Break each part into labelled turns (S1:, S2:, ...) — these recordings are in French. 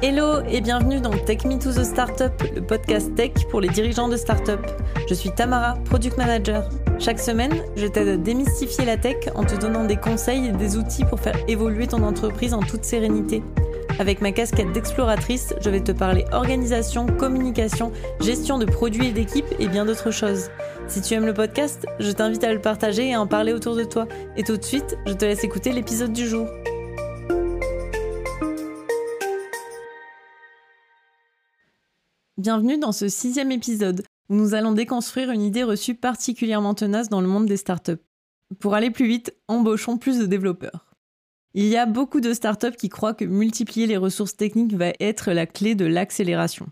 S1: Hello et bienvenue dans Tech Me to the Startup, le podcast tech pour les dirigeants de startup. Je suis Tamara, product manager. Chaque semaine, je t'aide à démystifier la tech en te donnant des conseils et des outils pour faire évoluer ton entreprise en toute sérénité. Avec ma casquette d'exploratrice, je vais te parler organisation, communication, gestion de produits et d'équipes et bien d'autres choses. Si tu aimes le podcast, je t'invite à le partager et à en parler autour de toi. Et tout de suite, je te laisse écouter l'épisode du jour. Bienvenue dans ce sixième épisode où nous allons déconstruire une idée reçue particulièrement tenace dans le monde des startups. Pour aller plus vite, embauchons plus de développeurs. Il y a beaucoup de startups qui croient que multiplier les ressources techniques va être la clé de l'accélération.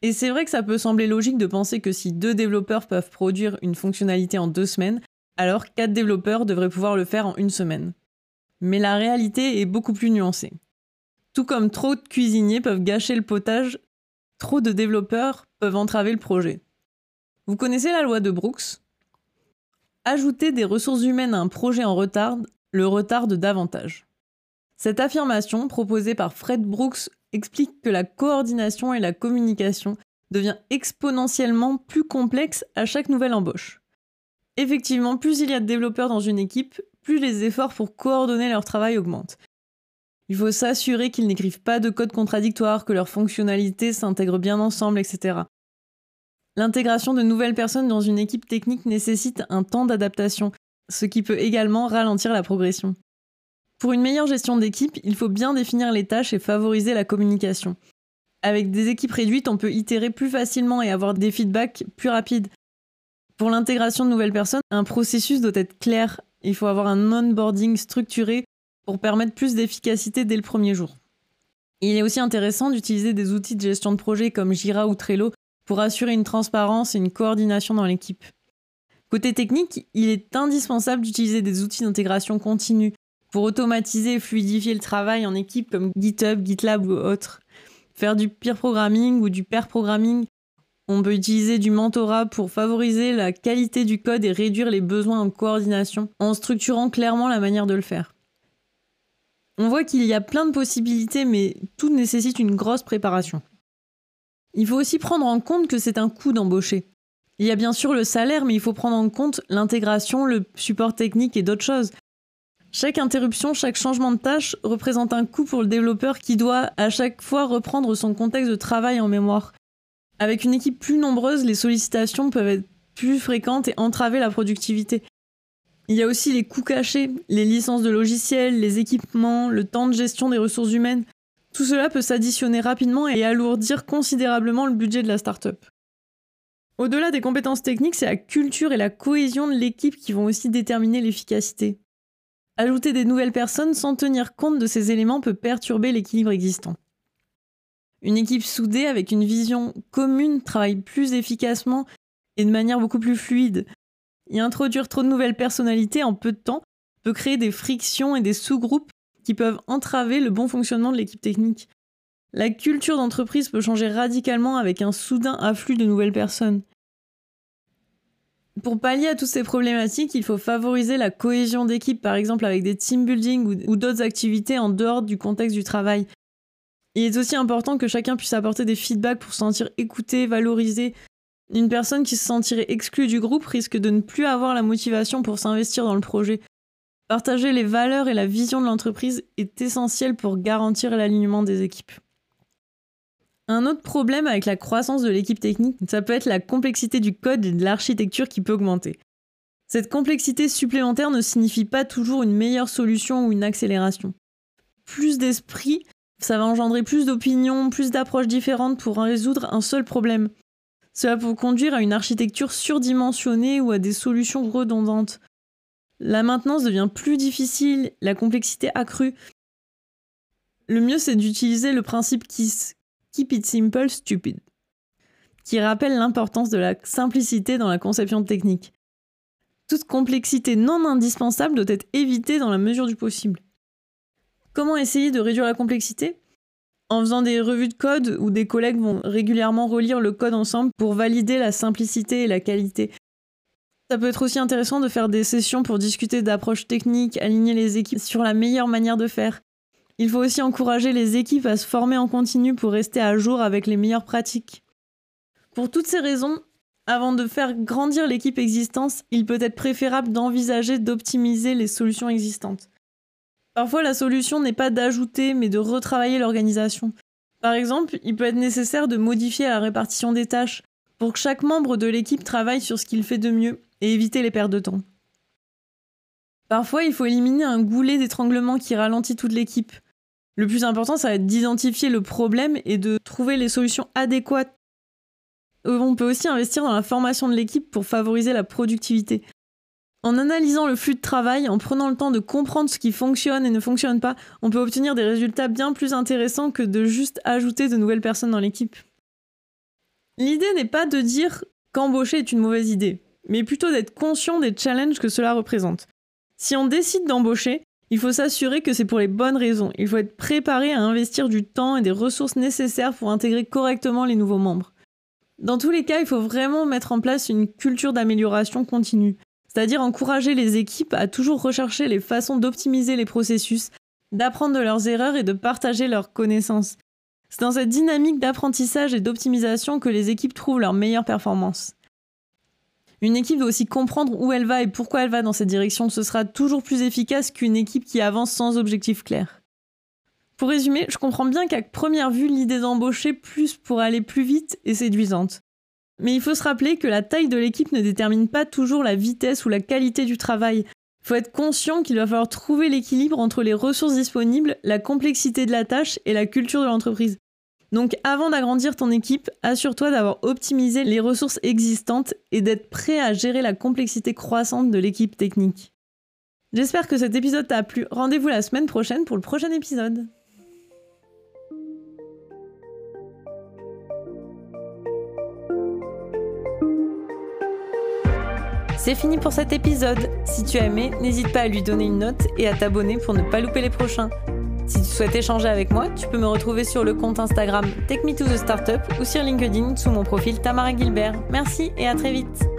S1: Et c'est vrai que ça peut sembler logique de penser que si deux développeurs peuvent produire une fonctionnalité en deux semaines, alors quatre développeurs devraient pouvoir le faire en une semaine. Mais la réalité est beaucoup plus nuancée. Tout comme trop de cuisiniers peuvent gâcher le potage, Trop de développeurs peuvent entraver le projet. Vous connaissez la loi de Brooks? Ajouter des ressources humaines à un projet en retard le retarde davantage. Cette affirmation, proposée par Fred Brooks, explique que la coordination et la communication devient exponentiellement plus complexe à chaque nouvelle embauche. Effectivement, plus il y a de développeurs dans une équipe, plus les efforts pour coordonner leur travail augmentent. Il faut s'assurer qu'ils n'écrivent pas de code contradictoire, que leurs fonctionnalités s'intègrent bien ensemble, etc. L'intégration de nouvelles personnes dans une équipe technique nécessite un temps d'adaptation, ce qui peut également ralentir la progression. Pour une meilleure gestion d'équipe, il faut bien définir les tâches et favoriser la communication. Avec des équipes réduites, on peut itérer plus facilement et avoir des feedbacks plus rapides. Pour l'intégration de nouvelles personnes, un processus doit être clair. Il faut avoir un onboarding structuré pour permettre plus d'efficacité dès le premier jour. Il est aussi intéressant d'utiliser des outils de gestion de projet comme Jira ou Trello pour assurer une transparence et une coordination dans l'équipe. Côté technique, il est indispensable d'utiliser des outils d'intégration continue pour automatiser et fluidifier le travail en équipe comme GitHub, GitLab ou autres. Faire du peer programming ou du pair programming. On peut utiliser du mentorat pour favoriser la qualité du code et réduire les besoins en coordination en structurant clairement la manière de le faire. On voit qu'il y a plein de possibilités, mais tout nécessite une grosse préparation. Il faut aussi prendre en compte que c'est un coût d'embaucher. Il y a bien sûr le salaire, mais il faut prendre en compte l'intégration, le support technique et d'autres choses. Chaque interruption, chaque changement de tâche représente un coût pour le développeur qui doit à chaque fois reprendre son contexte de travail en mémoire. Avec une équipe plus nombreuse, les sollicitations peuvent être plus fréquentes et entraver la productivité. Il y a aussi les coûts cachés, les licences de logiciels, les équipements, le temps de gestion des ressources humaines. Tout cela peut s'additionner rapidement et alourdir considérablement le budget de la startup. Au-delà des compétences techniques, c'est la culture et la cohésion de l'équipe qui vont aussi déterminer l'efficacité. Ajouter des nouvelles personnes sans tenir compte de ces éléments peut perturber l'équilibre existant. Une équipe soudée avec une vision commune travaille plus efficacement et de manière beaucoup plus fluide, y introduire trop de nouvelles personnalités en peu de temps peut créer des frictions et des sous-groupes qui peuvent entraver le bon fonctionnement de l'équipe technique. La culture d'entreprise peut changer radicalement avec un soudain afflux de nouvelles personnes. Pour pallier à toutes ces problématiques, il faut favoriser la cohésion d'équipe, par exemple avec des team building ou, d'autres activités en dehors du contexte du travail. Il est aussi important que chacun puisse apporter des feedbacks pour se sentir écouté, valorisé, une personne qui se sentirait exclue du groupe risque de ne plus avoir la motivation pour s'investir dans le projet. Partager les valeurs et la vision de l'entreprise est essentiel pour garantir l'alignement des équipes. Un autre problème avec la croissance de l'équipe technique, ça peut être la complexité du code et de l'architecture qui peut augmenter. Cette complexité supplémentaire ne signifie pas toujours une meilleure solution ou une accélération. Plus d'esprit, ça va engendrer plus d'opinions, plus d'approches différentes pour résoudre un seul problème. Cela peut conduire à une architecture surdimensionnée ou à des solutions redondantes. La maintenance devient plus difficile, la complexité accrue. Le mieux, c'est d'utiliser le principe KISS, Keep It Simple, Stupid, qui rappelle l'importance de la simplicité dans la conception technique. Toute complexité non indispensable doit être évitée dans la mesure du possible. Comment essayer de réduire la complexité? En faisant des revues de code où des collègues vont régulièrement relire le code ensemble pour valider la simplicité et la qualité. Ça peut être aussi intéressant de faire des sessions pour discuter d'approches techniques, aligner les équipes sur la meilleure manière de faire. Il faut aussi encourager les équipes à se former en continu pour rester à jour avec les meilleures pratiques. Pour toutes ces raisons, avant de faire grandir l'équipe existante, il peut être préférable d'envisager d'optimiser les solutions existantes. Parfois, la solution n'est pas d'ajouter, mais de retravailler l'organisation. Par exemple, il peut être nécessaire de modifier la répartition des tâches pour que chaque membre de l'équipe travaille sur ce qu'il fait de mieux et éviter les pertes de temps. Parfois, il faut éliminer un goulet d'étranglement qui ralentit toute l'équipe. Le plus important, ça va être d'identifier le problème et de trouver les solutions adéquates. On peut aussi investir dans la formation de l'équipe pour favoriser la productivité. En analysant le flux de travail, en prenant le temps de comprendre ce qui fonctionne et ne fonctionne pas, on peut obtenir des résultats bien plus intéressants que de juste ajouter de nouvelles personnes dans l'équipe. L'idée n'est pas de dire qu'embaucher est une mauvaise idée, mais plutôt d'être conscient des challenges que cela représente. Si on décide d'embaucher, il faut s'assurer que c'est pour les bonnes raisons. Il faut être préparé à investir du temps et des ressources nécessaires pour intégrer correctement les nouveaux membres. Dans tous les cas, il faut vraiment mettre en place une culture d'amélioration continue c'est-à-dire encourager les équipes à toujours rechercher les façons d'optimiser les processus, d'apprendre de leurs erreurs et de partager leurs connaissances. C'est dans cette dynamique d'apprentissage et d'optimisation que les équipes trouvent leur meilleure performance. Une équipe doit aussi comprendre où elle va et pourquoi elle va dans cette direction. Ce sera toujours plus efficace qu'une équipe qui avance sans objectif clair. Pour résumer, je comprends bien qu'à première vue, l'idée d'embaucher plus pour aller plus vite est séduisante. Mais il faut se rappeler que la taille de l'équipe ne détermine pas toujours la vitesse ou la qualité du travail. Il faut être conscient qu'il va falloir trouver l'équilibre entre les ressources disponibles, la complexité de la tâche et la culture de l'entreprise. Donc avant d'agrandir ton équipe, assure-toi d'avoir optimisé les ressources existantes et d'être prêt à gérer la complexité croissante de l'équipe technique. J'espère que cet épisode t'a plu. Rendez-vous la semaine prochaine pour le prochain épisode. C'est fini pour cet épisode. Si tu as aimé, n'hésite pas à lui donner une note et à t'abonner pour ne pas louper les prochains. Si tu souhaites échanger avec moi, tu peux me retrouver sur le compte Instagram Take Me Startup ou sur LinkedIn sous mon profil Tamara Gilbert. Merci et à très vite.